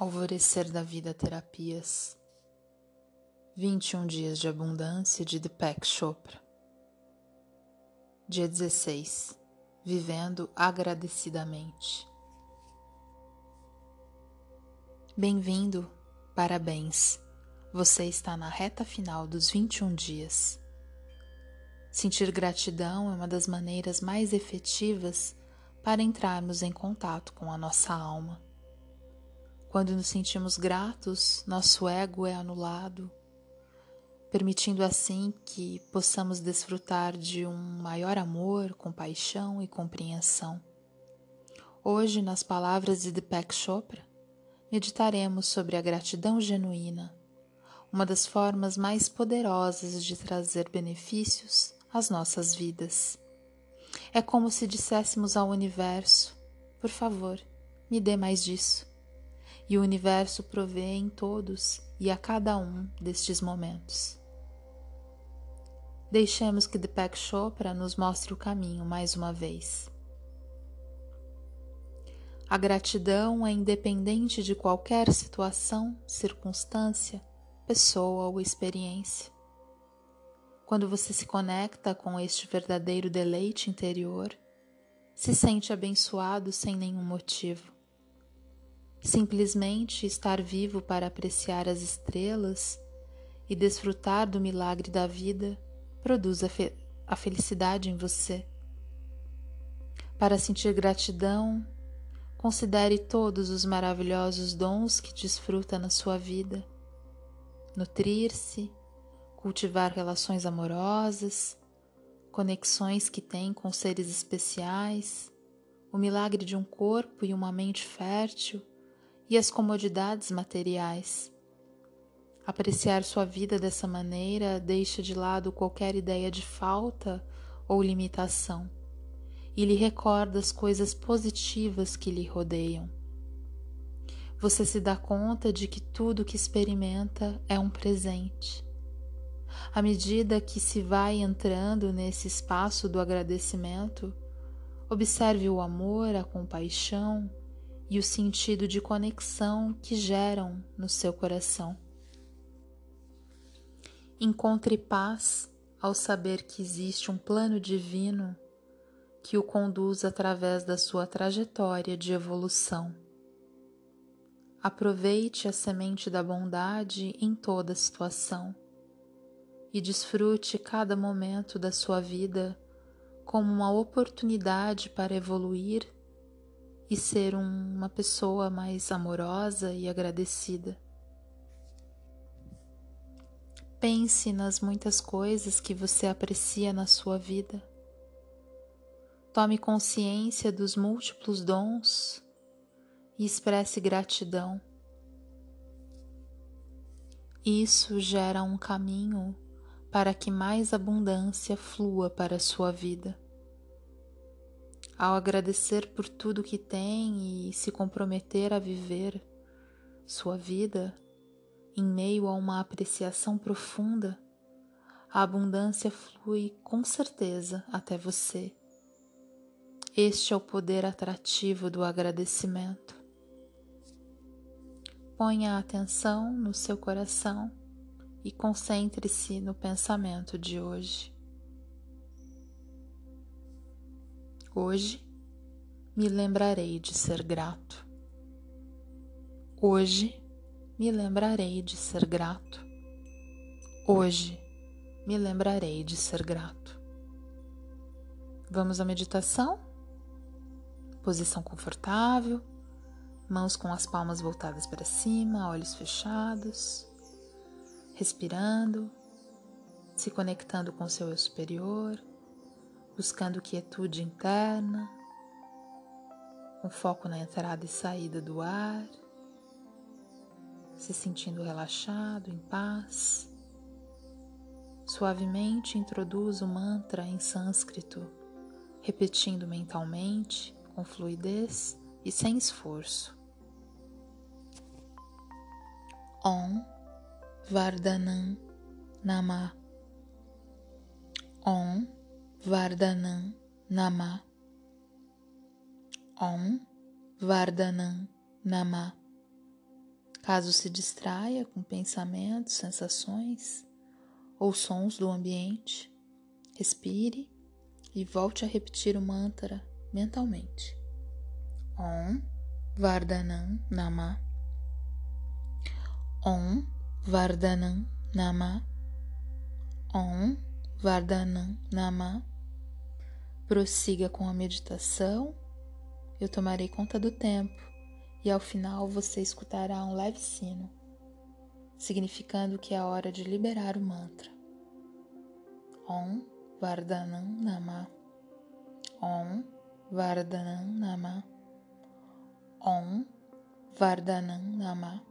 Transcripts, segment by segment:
Alvorecer da Vida Terapias 21 Dias de Abundância de Deepak Chopra Dia 16 Vivendo Agradecidamente Bem-vindo, parabéns! Você está na reta final dos 21 dias. Sentir gratidão é uma das maneiras mais efetivas para entrarmos em contato com a nossa alma quando nos sentimos gratos, nosso ego é anulado, permitindo assim que possamos desfrutar de um maior amor, compaixão e compreensão. Hoje, nas palavras de Deepak Chopra, meditaremos sobre a gratidão genuína, uma das formas mais poderosas de trazer benefícios às nossas vidas. É como se disséssemos ao universo: por favor, me dê mais disso e o universo provê em todos e a cada um destes momentos. Deixemos que Deepak Chopra nos mostre o caminho mais uma vez. A gratidão é independente de qualquer situação, circunstância, pessoa ou experiência. Quando você se conecta com este verdadeiro deleite interior, se sente abençoado sem nenhum motivo. Simplesmente estar vivo para apreciar as estrelas e desfrutar do milagre da vida produz a, fe a felicidade em você. Para sentir gratidão, considere todos os maravilhosos dons que desfruta na sua vida. Nutrir-se, cultivar relações amorosas, conexões que tem com seres especiais, o milagre de um corpo e uma mente fértil e as comodidades materiais. Apreciar sua vida dessa maneira deixa de lado qualquer ideia de falta ou limitação e lhe recorda as coisas positivas que lhe rodeiam. Você se dá conta de que tudo que experimenta é um presente. À medida que se vai entrando nesse espaço do agradecimento, observe o amor, a compaixão, e o sentido de conexão que geram no seu coração. Encontre paz ao saber que existe um plano divino que o conduz através da sua trajetória de evolução. Aproveite a semente da bondade em toda situação e desfrute cada momento da sua vida como uma oportunidade para evoluir e ser um, uma pessoa mais amorosa e agradecida. Pense nas muitas coisas que você aprecia na sua vida. Tome consciência dos múltiplos dons e expresse gratidão. Isso gera um caminho para que mais abundância flua para a sua vida ao agradecer por tudo que tem e se comprometer a viver sua vida em meio a uma apreciação profunda, a abundância flui com certeza até você. Este é o poder atrativo do agradecimento. Ponha a atenção no seu coração e concentre-se no pensamento de hoje. Hoje me lembrarei de ser grato. Hoje me lembrarei de ser grato. Hoje me lembrarei de ser grato. Vamos à meditação? Posição confortável, mãos com as palmas voltadas para cima, olhos fechados, respirando, se conectando com o seu eu superior buscando quietude interna, com foco na entrada e saída do ar, se sentindo relaxado, em paz. Suavemente introduz o mantra em sânscrito, repetindo mentalmente, com fluidez e sem esforço. Om Vardhanam Namah Om Vardhanam Nama Om Vardhanam Nama Caso se distraia com pensamentos, sensações ou sons do ambiente, respire e volte a repetir o mantra mentalmente. Om Vardhanam Nama. Om Vardhanam Nama. Om Vardhanam Nama. Prossiga com a meditação. Eu tomarei conta do tempo e ao final você escutará um leve sino, significando que é hora de liberar o mantra. Om Vardhanam Nama. Om Vardhanam Nama. Om Vardhanam Nama.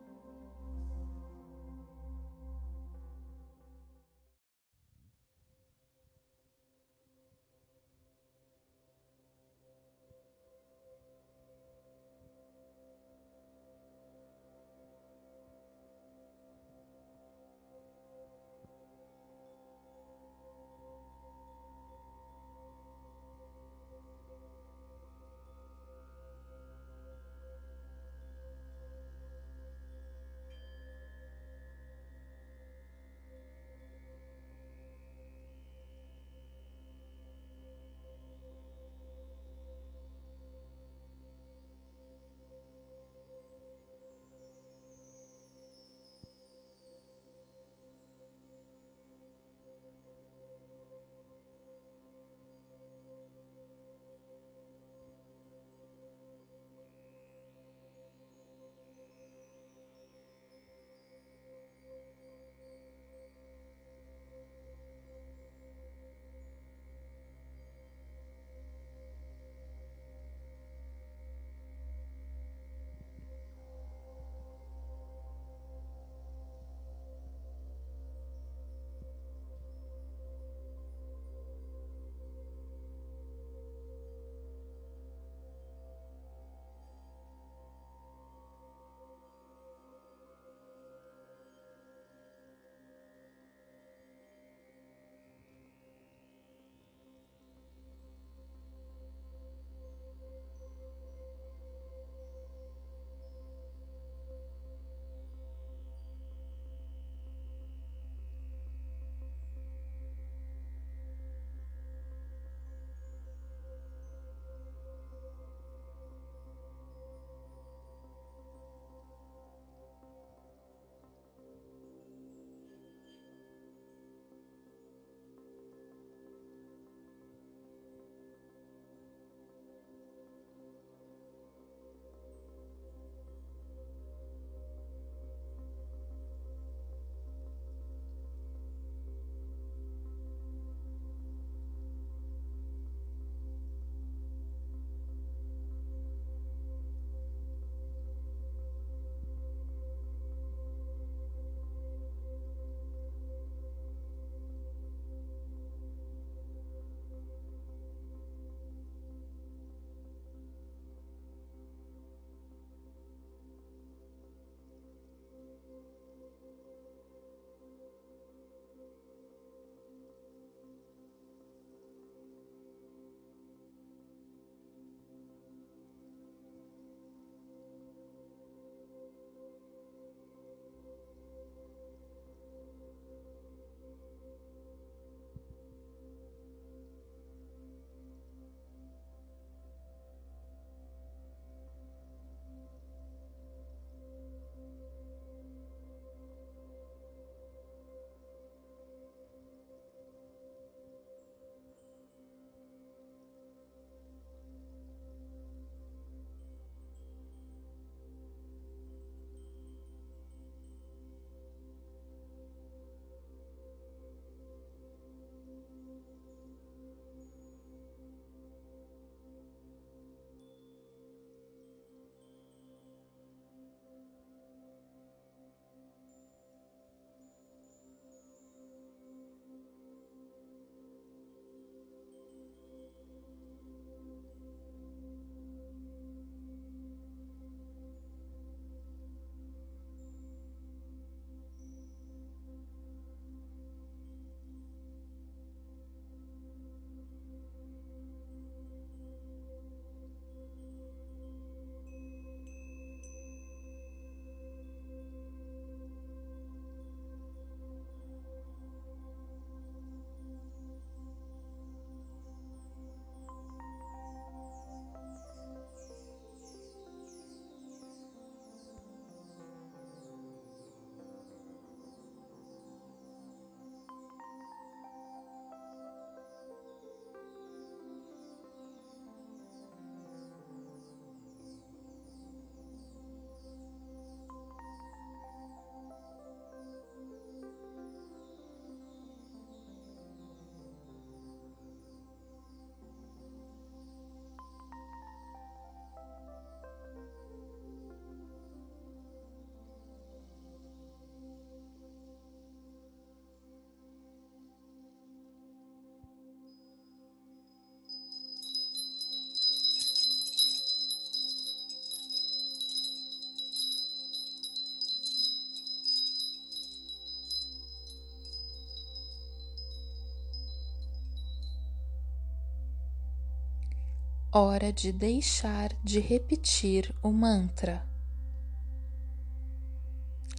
Hora de deixar de repetir o mantra.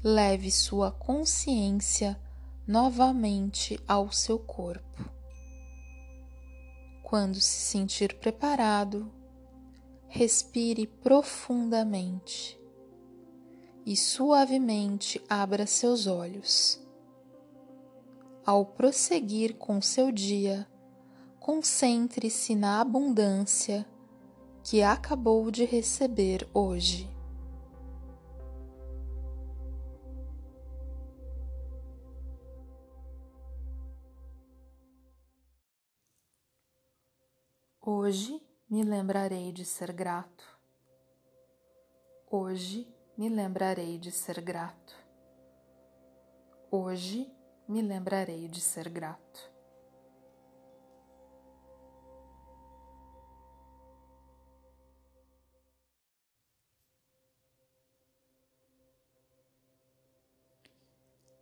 Leve sua consciência novamente ao seu corpo. Quando se sentir preparado, respire profundamente e suavemente abra seus olhos. Ao prosseguir com seu dia, concentre-se na abundância que acabou de receber hoje. Hoje me lembrarei de ser grato. Hoje me lembrarei de ser grato. Hoje me lembrarei de ser grato.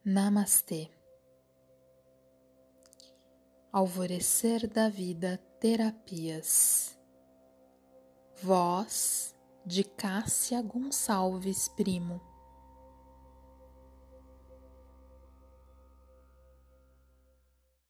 Namastê. Alvorecer da Vida Terapias. Voz de Cássia Gonçalves Primo.